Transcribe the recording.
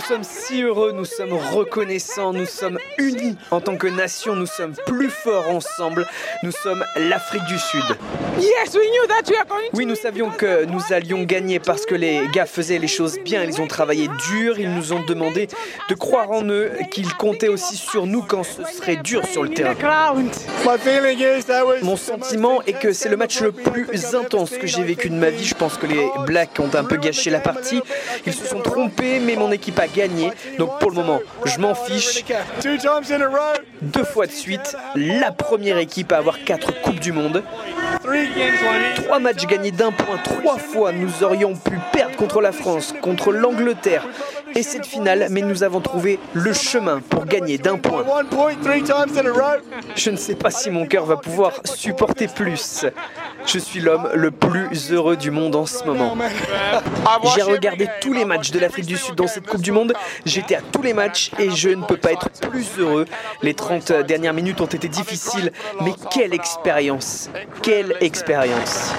Nous sommes si heureux, nous sommes reconnaissants, nous sommes unis. En tant que nation, nous sommes plus forts ensemble. Nous sommes l'Afrique du Sud. Oui, nous savions que nous allions gagner parce que les gars faisaient les choses bien, ils ont travaillé dur, ils nous ont demandé de croire en eux, qu'ils comptaient aussi sur nous quand ce serait dur sur le terrain. Mon sentiment est que c'est le match le plus intense que j'ai vécu de ma vie. Je pense que les Blacks ont un peu gâché la partie. Ils se sont trompés, mais mon équipe a Donc pour le moment, je m'en fiche. Deux fois de suite, la première équipe à avoir quatre Coupes du Monde. Trois matchs gagnés d'un point, trois fois nous aurions pu perdre contre la France, contre l'Angleterre et cette finale, mais nous avons trouvé le chemin pour gagner d'un point. Je ne sais pas si mon cœur va pouvoir supporter plus. Je suis l'homme le plus heureux du monde en ce moment. J'ai regardé tous les matchs de l'Afrique du Sud dans cette Coupe du Monde. J'étais à tous les matchs et je ne peux pas être plus heureux. Les 30 dernières minutes ont été difficiles, mais quelle expérience Quelle expérience